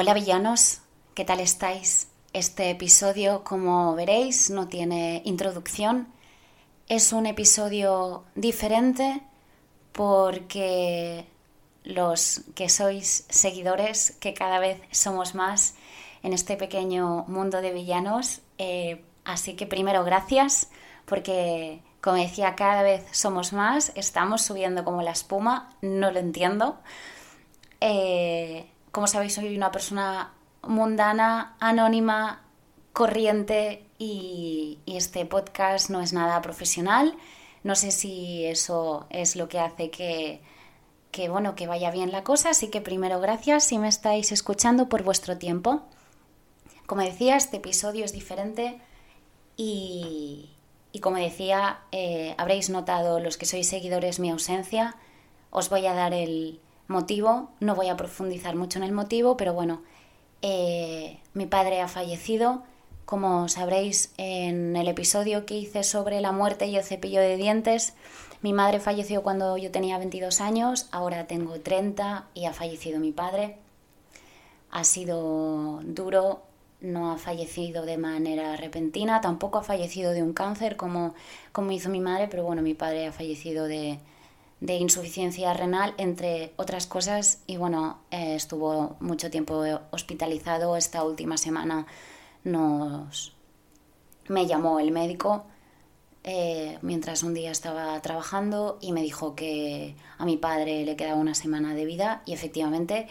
Hola villanos, ¿qué tal estáis? Este episodio, como veréis, no tiene introducción. Es un episodio diferente porque los que sois seguidores, que cada vez somos más en este pequeño mundo de villanos, eh, así que primero gracias porque, como decía, cada vez somos más, estamos subiendo como la espuma, no lo entiendo. Eh, como sabéis, soy una persona mundana, anónima, corriente y, este podcast no es nada profesional. No sé si eso es lo que hace que, que, bueno, que vaya bien la cosa, así que primero gracias si me estáis escuchando por vuestro tiempo. Como decía, este episodio es diferente y, como decía, eh, habréis notado los que sois seguidores mi ausencia. Os voy a dar el motivo, no voy a profundizar mucho en el motivo, pero bueno, eh, mi padre ha fallecido. Como sabréis en el episodio que hice sobre la muerte y el cepillo de dientes, mi madre falleció cuando yo tenía 22 años, ahora tengo 30 y ha fallecido mi padre. Ha sido duro, no ha fallecido de manera repentina, tampoco ha fallecido de un cáncer como, como hizo mi madre, pero bueno, mi padre ha fallecido de, de insuficiencia renal, entre otras cosas, y bueno, eh, estuvo mucho tiempo hospitalizado. Esta última semana nos me llamó el médico eh, mientras un día estaba trabajando y me dijo que a mi padre le quedaba una semana de vida. Y efectivamente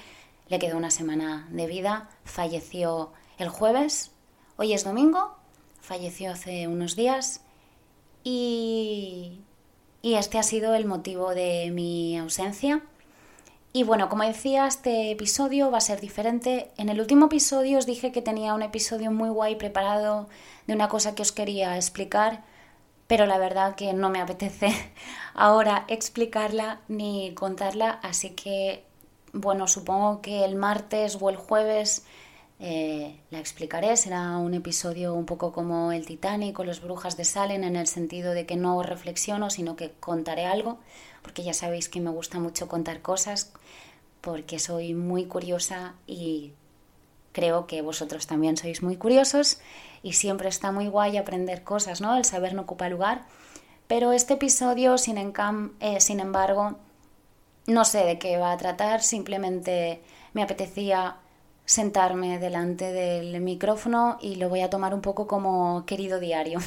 le quedó una semana de vida. Falleció el jueves, hoy es domingo, falleció hace unos días. Y, y este ha sido el motivo de mi ausencia. Y bueno, como decía, este episodio va a ser diferente. En el último episodio os dije que tenía un episodio muy guay preparado de una cosa que os quería explicar, pero la verdad que no me apetece ahora explicarla ni contarla, así que bueno, supongo que el martes o el jueves eh, la explicaré, será un episodio un poco como el Titanic o los Brujas de Salem en el sentido de que no reflexiono, sino que contaré algo, porque ya sabéis que me gusta mucho contar cosas, porque soy muy curiosa y creo que vosotros también sois muy curiosos y siempre está muy guay aprender cosas, ¿no? El saber no ocupa lugar. Pero este episodio, sin, eh, sin embargo, no sé de qué va a tratar, simplemente me apetecía sentarme delante del micrófono y lo voy a tomar un poco como querido diario.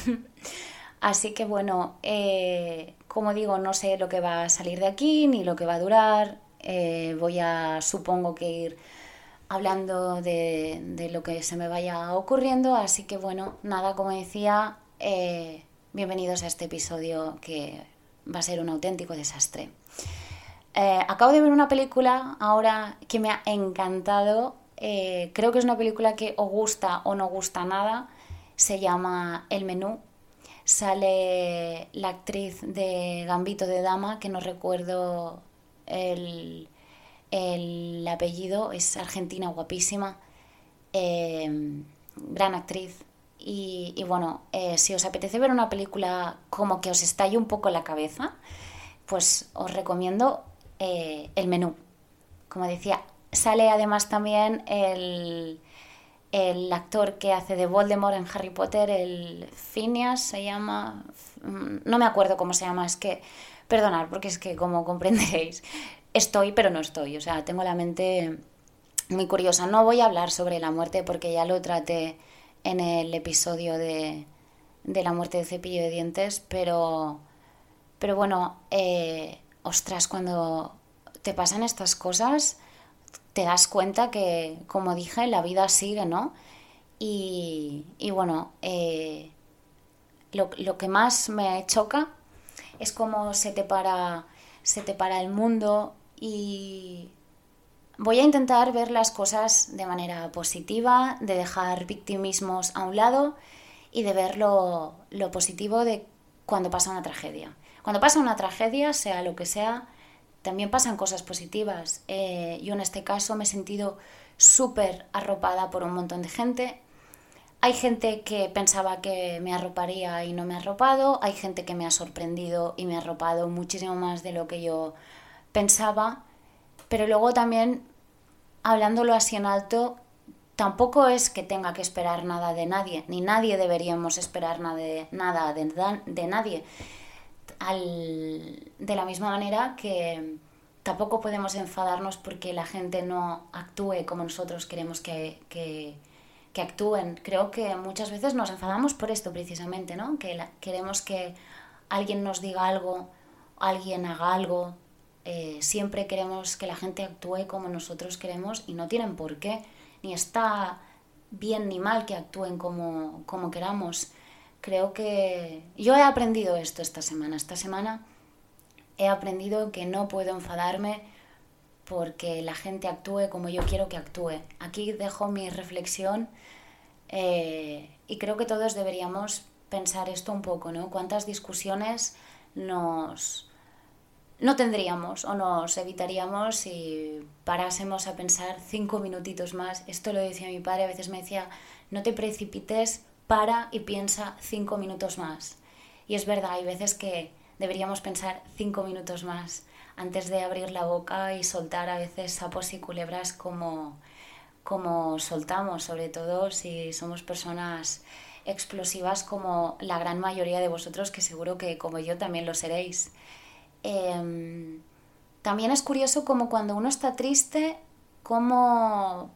Así que bueno, eh, como digo, no sé lo que va a salir de aquí ni lo que va a durar. Eh, voy a, supongo que ir hablando de, lo que se me vaya ocurriendo. Así que bueno, nada, como decía, eh, bienvenidos a este episodio que va a ser un auténtico desastre. acabo de ver una película ahora que me ha encantado eh, creo que es una película que o gusta o no gusta nada. Se llama El Menú. Sale la actriz de Gambito de Dama, que no recuerdo el, apellido, es argentina, guapísima, em, gran actriz. Y, bueno, eh, si os apetece ver una película como que os estalle un poco la cabeza, pues os recomiendo eh, El Menú. Como decía, Sale además también el, actor que hace de Voldemort en Harry Potter, el Phineas se llama, mm, no me acuerdo cómo se llama, es que, perdonad, porque es que como comprenderéis, estoy pero no estoy, o sea, tengo la mente muy curiosa. No voy a hablar sobre la muerte porque ya lo traté en el episodio de, la muerte de cepillo de dientes, pero, pero bueno, eh, ostras, cuando te pasan estas cosas te das cuenta que, como dije, la vida sigue, ¿no? Y, bueno, eh, lo, que más me choca es cómo se te para, se te para el mundo y voy a intentar ver las cosas de manera positiva, de dejar victimismos a un lado y de ver lo, lo positivo de cuando pasa una tragedia. Cuando pasa una tragedia, sea lo que sea, también pasan cosas positivas. Eh, yo en este caso me he sentido súper arropada por un montón de gente. Hay gente que pensaba que me arroparía y no me ha arropado. Hay gente que me ha sorprendido y me ha arropado muchísimo más de lo que yo pensaba. Pero luego también, hablándolo así en alto, tampoco es que tenga que esperar nada de nadie, ni nadie deberíamos esperar nada nada de, nadie. De la misma manera que tampoco podemos enfadarnos porque la gente no actúe como nosotros queremos que, que, actúen. Creo que muchas veces nos enfadamos por esto precisamente, ¿no? Que queremos que alguien nos diga algo, alguien haga algo. Eh, siempre queremos que la gente actúe como nosotros queremos y no tienen por qué. Ni está bien ni mal que actúen como, como queramos. Creo que yo he aprendido esto esta semana. Esta semana he aprendido que no puedo enfadarme porque la gente actúe como yo quiero que actúe. Aquí dejo mi reflexión eh, y creo que todos deberíamos pensar esto un poco, ¿no? ¿Cuántas discusiones nos no tendríamos o nos evitaríamos si parásemos a pensar cinco minutitos más? Esto lo decía mi padre, a veces me decía, no te precipites, para y piensa cinco minutos más. Y es verdad, hay veces que deberíamos pensar cinco minutos más antes de abrir la boca y soltar a veces sapos y culebras como, como soltamos, sobre todo si somos personas explosivas como la gran mayoría de vosotros, que seguro que como yo también lo seréis. Em, también es curioso como cuando uno está triste, como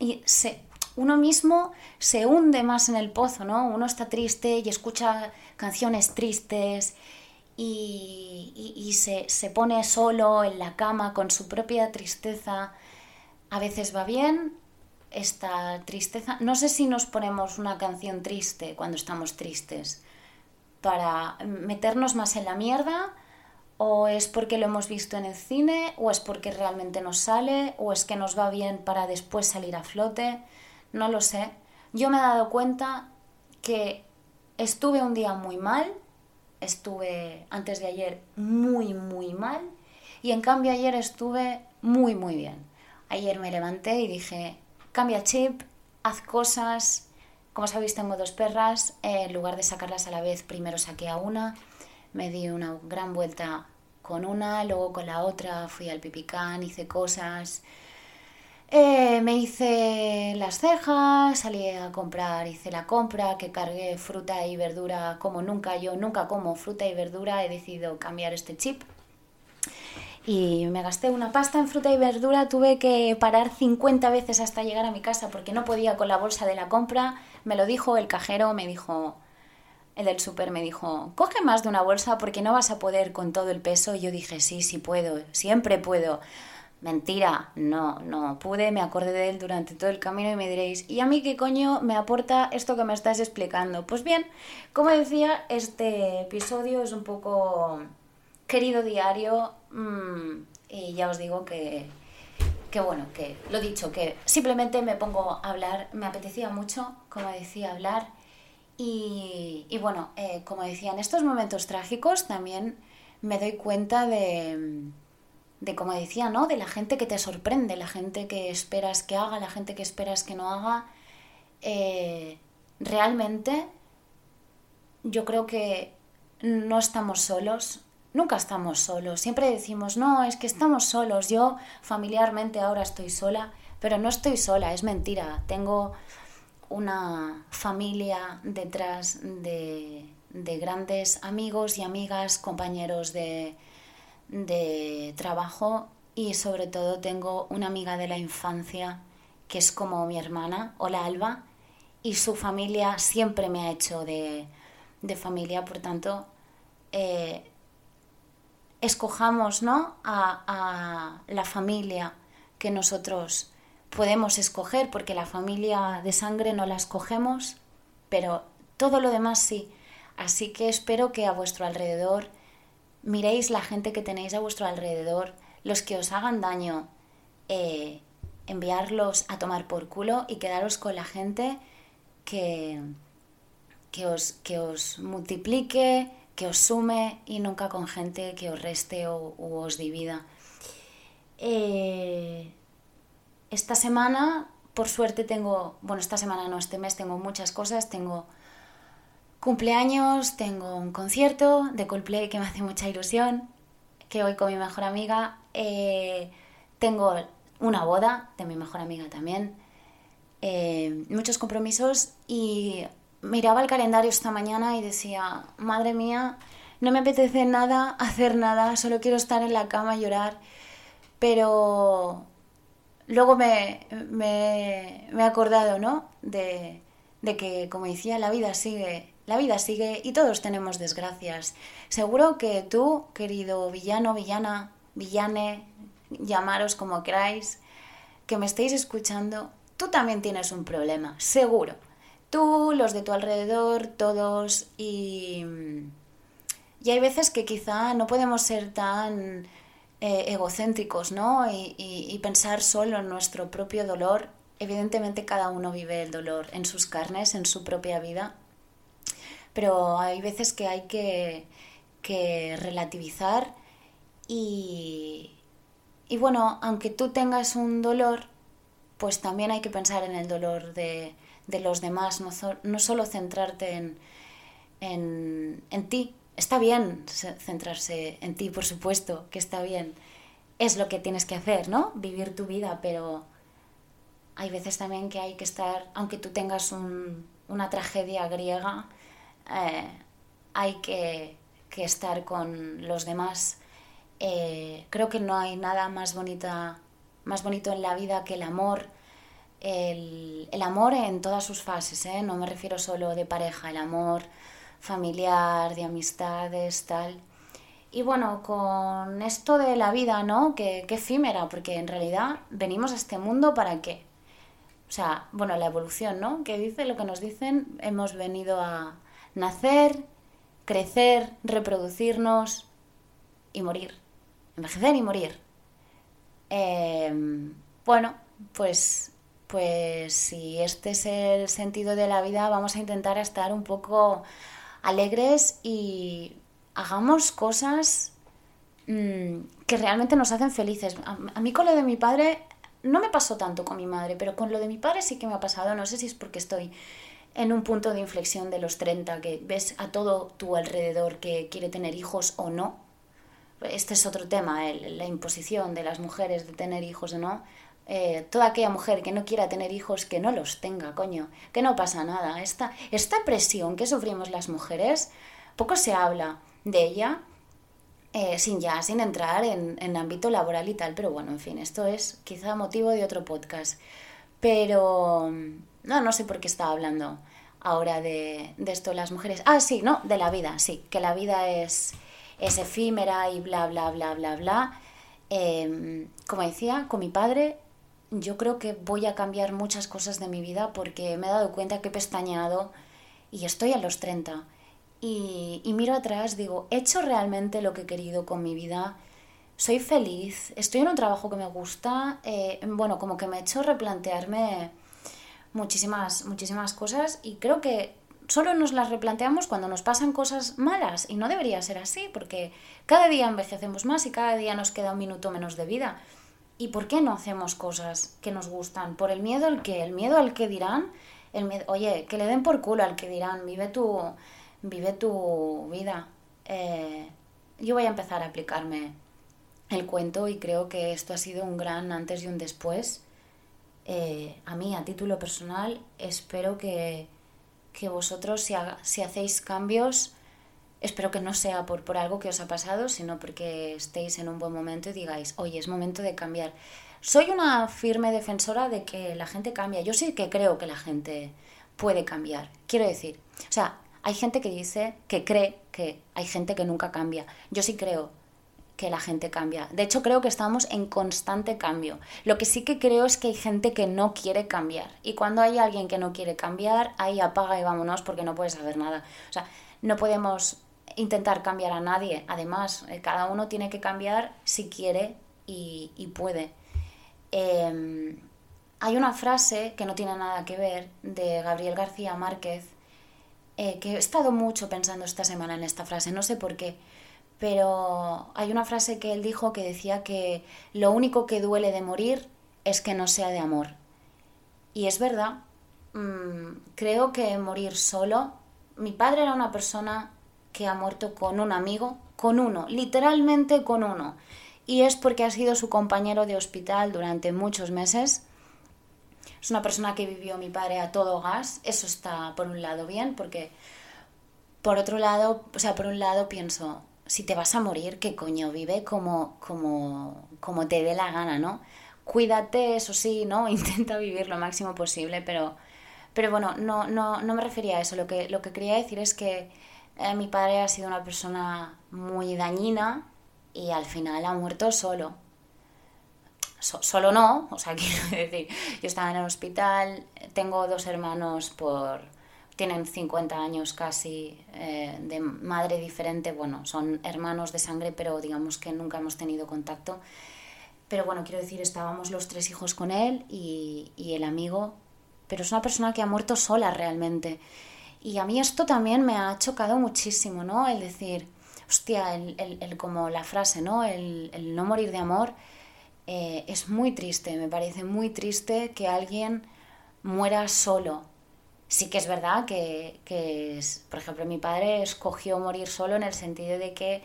y se, uno mismo se hunde más en el pozo, ¿no? Uno está triste y escucha canciones tristes y, se, pone solo en la cama con su propia tristeza. A veces va bien esta tristeza. No sé si nos ponemos una canción triste cuando estamos tristes para meternos más en la mierda o es porque lo hemos visto en el cine o es porque realmente nos sale o es que nos va bien para después salir a flote. No lo sé. Yo me he dado cuenta que estuve un día muy mal estuve antes de ayer muy, muy mal y en cambio ayer estuve muy, muy bien. Ayer me levanté y dije, cambia chip, haz cosas. Como sabéis, tengo dos perras. en lugar de sacarlas a la vez, primero saqué a una. Me di una gran vuelta con una, luego con la otra fui al pipicán, hice cosas. Eh, me hice las cejas, salí a comprar, hice la compra, que cargué fruta y verdura como nunca. Yo nunca como fruta y verdura, he decidido cambiar este chip. Y me gasté una pasta en fruta y verdura, tuve que parar 50 veces hasta llegar a mi casa porque no podía con la bolsa de la compra. Me lo dijo el cajero, me dijo, el del súper me dijo, coge más de una bolsa porque no vas a poder con todo el peso. Y yo dije, sí, sí puedo, siempre puedo. Mentira, no, no. Pude, me acordé de él durante todo el camino y me diréis, ¿y a mí qué coño me aporta esto que me estás explicando? Pues bien, como decía, este episodio es un poco querido diario mm, y ya os digo que, que, bueno, que lo dicho, que simplemente me pongo a hablar, me apetecía mucho, como decía, hablar. Y, bueno, eh, como decía, en estos momentos trágicos también me doy cuenta de de como decía, ¿no? De la gente que te sorprende, la gente que esperas que haga, la gente que esperas que no haga. Eh, realmente yo creo que no estamos solos, nunca estamos solos. Siempre decimos, no, es que estamos solos. Yo familiarmente ahora estoy sola, pero no estoy sola, es mentira. Tengo una familia detrás de, de grandes amigos y amigas, compañeros de, de trabajo y sobre todo tengo una amiga de la infancia que es como mi hermana, hola Alba, y su familia siempre me ha hecho de, familia, por tanto, eh, escojamos ¿no? A, a, la familia que nosotros podemos escoger, porque la familia de sangre no la escogemos, pero todo lo demás sí. Así que espero que a vuestro alrededor miréis la gente que tenéis a vuestro alrededor, los que os hagan daño, eh, enviarlos a tomar por culo y quedaros con la gente que, que, os, que os multiplique, que os sume y nunca con gente que os reste o, os divida. Eh, esta semana, por suerte, tengo, bueno, esta semana no, este mes tengo muchas cosas, tengo Cumpleaños, tengo un concierto de Coldplay que me hace mucha ilusión, que voy con mi mejor amiga. Eh, tengo una boda de mi mejor amiga también. eh, muchos compromisos y miraba el calendario esta mañana y decía, madre mía, no me apetece nada hacer nada, solo quiero estar en la cama y llorar. Pero luego me, me, he acordado, ¿no? De, de que, como decía, la vida sigue, la vida sigue y todos tenemos desgracias. Seguro que tú, querido villano, villana, villane, llamaros como queráis, que me estéis escuchando, tú también tienes un problema, seguro. Tú, los de tu alrededor, todos y... Y hay veces que quizá no podemos ser tan eh, egocéntricos, ¿no? Y, y, pensar solo en nuestro propio dolor. Evidentemente cada uno vive el dolor en sus carnes, en su propia vida. Pero hay veces que hay que, que relativizar y, y bueno, aunque tú tengas un dolor, pues también hay que pensar en el dolor de, de los demás, no, no solo centrarte en, en, en ti. Está bien centrarse en ti, por supuesto, que está bien. Es lo que tienes que hacer, ¿no? Vivir tu vida, pero hay veces también que hay que estar, aunque tú tengas un, una tragedia griega, eh, hay que, estar con los demás. Eh, creo que no hay nada más, bonita, más bonito en la vida que el amor, el, el amor en todas sus fases, ¿eh? no me refiero solo de pareja, el amor familiar, de amistades, tal. Y bueno, con esto de la vida, ¿no? Que, efímera, porque en realidad venimos a este mundo para qué. O sea, bueno, la evolución, ¿no? Que dice lo que nos dicen, hemos venido a nacer, crecer, reproducirnos y morir. Envejecer y morir. Em, bueno, pues pues si este es el sentido de la vida, vamos a intentar estar un poco alegres y hagamos cosas mm, que realmente nos hacen felices. A, mí con lo de mi padre no me pasó tanto con mi madre, pero con lo de mi padre sí que me ha pasado. No sé si es porque estoy en un punto de inflexión de los 30, que ves a todo tu alrededor que quiere tener hijos o no. Este es otro tema, la imposición de las mujeres de tener hijos o no. Eh, toda aquella mujer que no quiera tener hijos, que no los tenga, coño, que no pasa nada. Esta, esta presión que sufrimos las mujeres, poco se habla de ella, eh, sin ya, sin entrar en, en ámbito laboral y tal, pero bueno, en fin, esto es quizá motivo de otro podcast. Pero no, no sé por qué estaba hablando ahora de, de esto las mujeres. Ah, sí, no, de la vida, sí, que la vida es, es efímera y bla, bla, bla, bla, bla. Em, como decía, con mi padre yo creo que voy a cambiar muchas cosas de mi vida porque me he dado cuenta que he pestañeado y estoy a los 30. Y, miro atrás, digo, ¿he hecho realmente lo que he querido con mi vida? ¿Soy feliz? ¿Estoy en un trabajo que me gusta? Eh, bueno, como que me he hecho replantearme muchísimas, muchísimas cosas y creo que solo nos las replanteamos cuando nos pasan cosas malas y no debería ser así porque cada día envejecemos más y cada día nos queda un minuto menos de vida. ¿Y por qué no hacemos cosas que nos gustan? ¿Por el miedo al que? ¿El miedo al que dirán? El miedo, oye, que le den por culo al que dirán, vive tu, vive tu vida. Eh, yo voy a empezar a aplicarme el cuento y creo que esto ha sido un gran antes y un después. Eh, a mí, a título personal, espero que, que vosotros, si, si hacéis cambios, Espero que no sea por, por algo que os ha pasado, sino porque estéis en un buen momento y digáis, oye, es momento de cambiar. Soy una firme defensora de que la gente cambia. Yo sí que creo que la gente puede cambiar. Quiero decir, o sea, hay gente que dice, que cree que hay gente que nunca cambia. Yo sí creo que la gente cambia. De hecho, creo que estamos en constante cambio. Lo que sí que creo es que hay gente que no quiere cambiar. Y cuando hay alguien que no quiere cambiar, ahí apaga y vámonos porque no puedes saber nada. O sea, no podemos intentar cambiar a nadie. Además, eh, cada uno tiene que cambiar si quiere y, puede. Em, hay una frase que no tiene nada que ver de Gabriel García Márquez, eh, que he estado mucho pensando esta semana en esta frase, no sé por qué, pero hay una frase que él dijo que decía que lo único que duele de morir es que no sea de amor. Y es verdad, mm, creo que morir solo, mi padre era una persona que ha muerto con un amigo, con uno, literalmente con uno. Y es porque ha sido su compañero de hospital durante muchos meses. es una persona que vivió mi padre a todo gas, eso está por un lado bien, porque por otro lado, o sea, por un lado pienso, si te vas a morir, ¿qué coño? Vive como, como, como te dé la gana, ¿no? Cuídate, eso sí, ¿no? Intenta vivir lo máximo posible, pero, pero bueno, no, no, no me refería a eso. Lo que, lo que quería decir es que eh, mi padre ha sido una persona muy dañina y al final ha muerto solo. solo no, o sea, quiero decir, yo estaba en el hospital, tengo dos hermanos por, tienen 50 años casi eh, de madre diferente, bueno, son hermanos de sangre, pero digamos que nunca hemos tenido contacto. Pero bueno, quiero decir, estábamos los tres hijos con él y, y el amigo, pero es una persona que ha muerto sola realmente. Y a mí esto también me ha chocado muchísimo, ¿no? El decir, hostia, el, el, como la frase, ¿no? El, el no morir de amor eh, es muy triste, me parece muy triste que alguien muera solo sí que es verdad que, por ejemplo, mi padre escogió morir solo en el sentido de que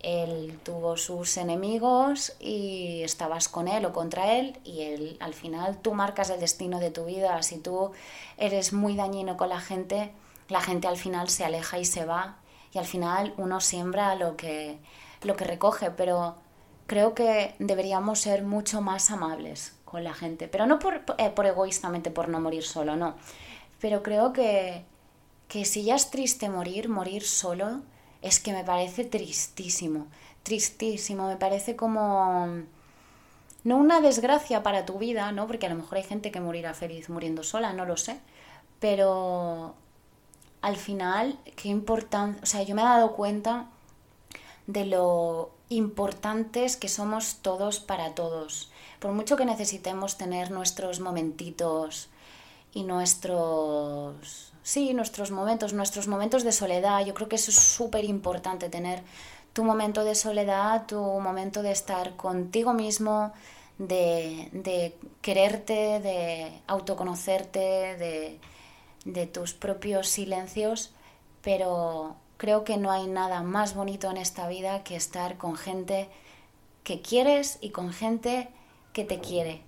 él tuvo sus enemigos y estabas con él o contra él y él, al final tú marcas el destino de tu vida. Si tú eres muy dañino con la gente, la gente al final se aleja y se va. Y al final uno siembra lo que, lo que recoge, pero creo que deberíamos ser mucho más amables con la gente, pero no por, eh, por egoístamente por no morir solo, no pero creo que, que si ya es triste morir, morir solo, es que me parece tristísimo, tristísimo, me parece como no una desgracia para tu vida, ¿no? Porque a lo mejor hay gente que morirá feliz muriendo sola, no lo sé, pero al final, qué importante, o sea, yo me he dado cuenta de lo importantes que somos todos para todos. Por mucho que necesitemos tener nuestros momentitos y nuestros, sí, nuestros momentos, nuestros momentos de soledad. Yo creo que eso es súper importante, tener tu momento de soledad, tu momento de estar contigo mismo, de, de quererte, de autoconocerte, de, de tus propios silencios, pero creo que no hay nada más bonito en esta vida que estar con gente que quieres y con gente que te quiere.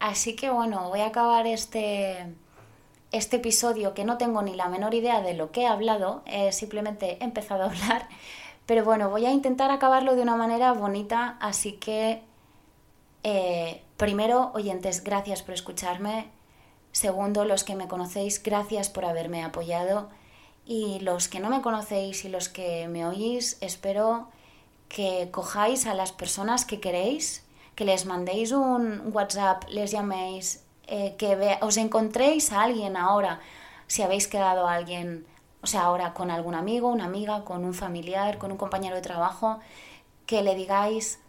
Así que bueno, voy a acabar este, este episodio que no tengo ni la menor idea de lo que he hablado, simplemente he empezado a hablar, pero bueno, voy a intentar acabarlo de una manera bonita, así que eh, primero, oyentes, gracias por escucharme, segundo, los que me conocéis, gracias por haberme apoyado. Y los que no me conocéis y los que me oís, espero que cojáis a las personas que queréis, que les mandéis un WhatsApp, les llaméis, eh, que os encontréis a alguien ahora, si habéis quedado a alguien, o sea, ahora con algún amigo, una amiga, con un familiar, con un compañero de trabajo, que le digáis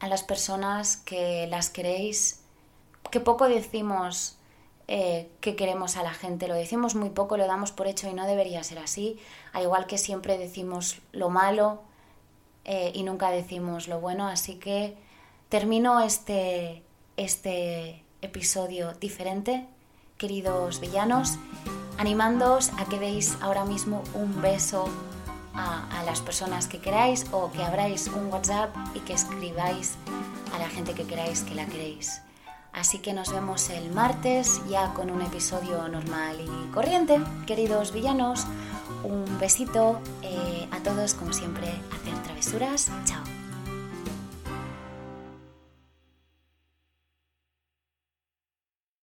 a las personas que las queréis, que poco decimos eh, que queremos a la gente, lo decimos muy poco, lo damos por hecho y no debería ser así, al igual que siempre decimos lo malo eh, y nunca decimos lo bueno, así que termino este, este episodio diferente, queridos villanos, animándoos a que deis ahora mismo un beso a, las personas que queráis o que abráis un WhatsApp y que escribáis a la gente que queráis que la queréis. Así que nos vemos el martes ya con un episodio normal y corriente, queridos villanos. Un besito eh, a todos, como siempre, hacer travesuras. Chao.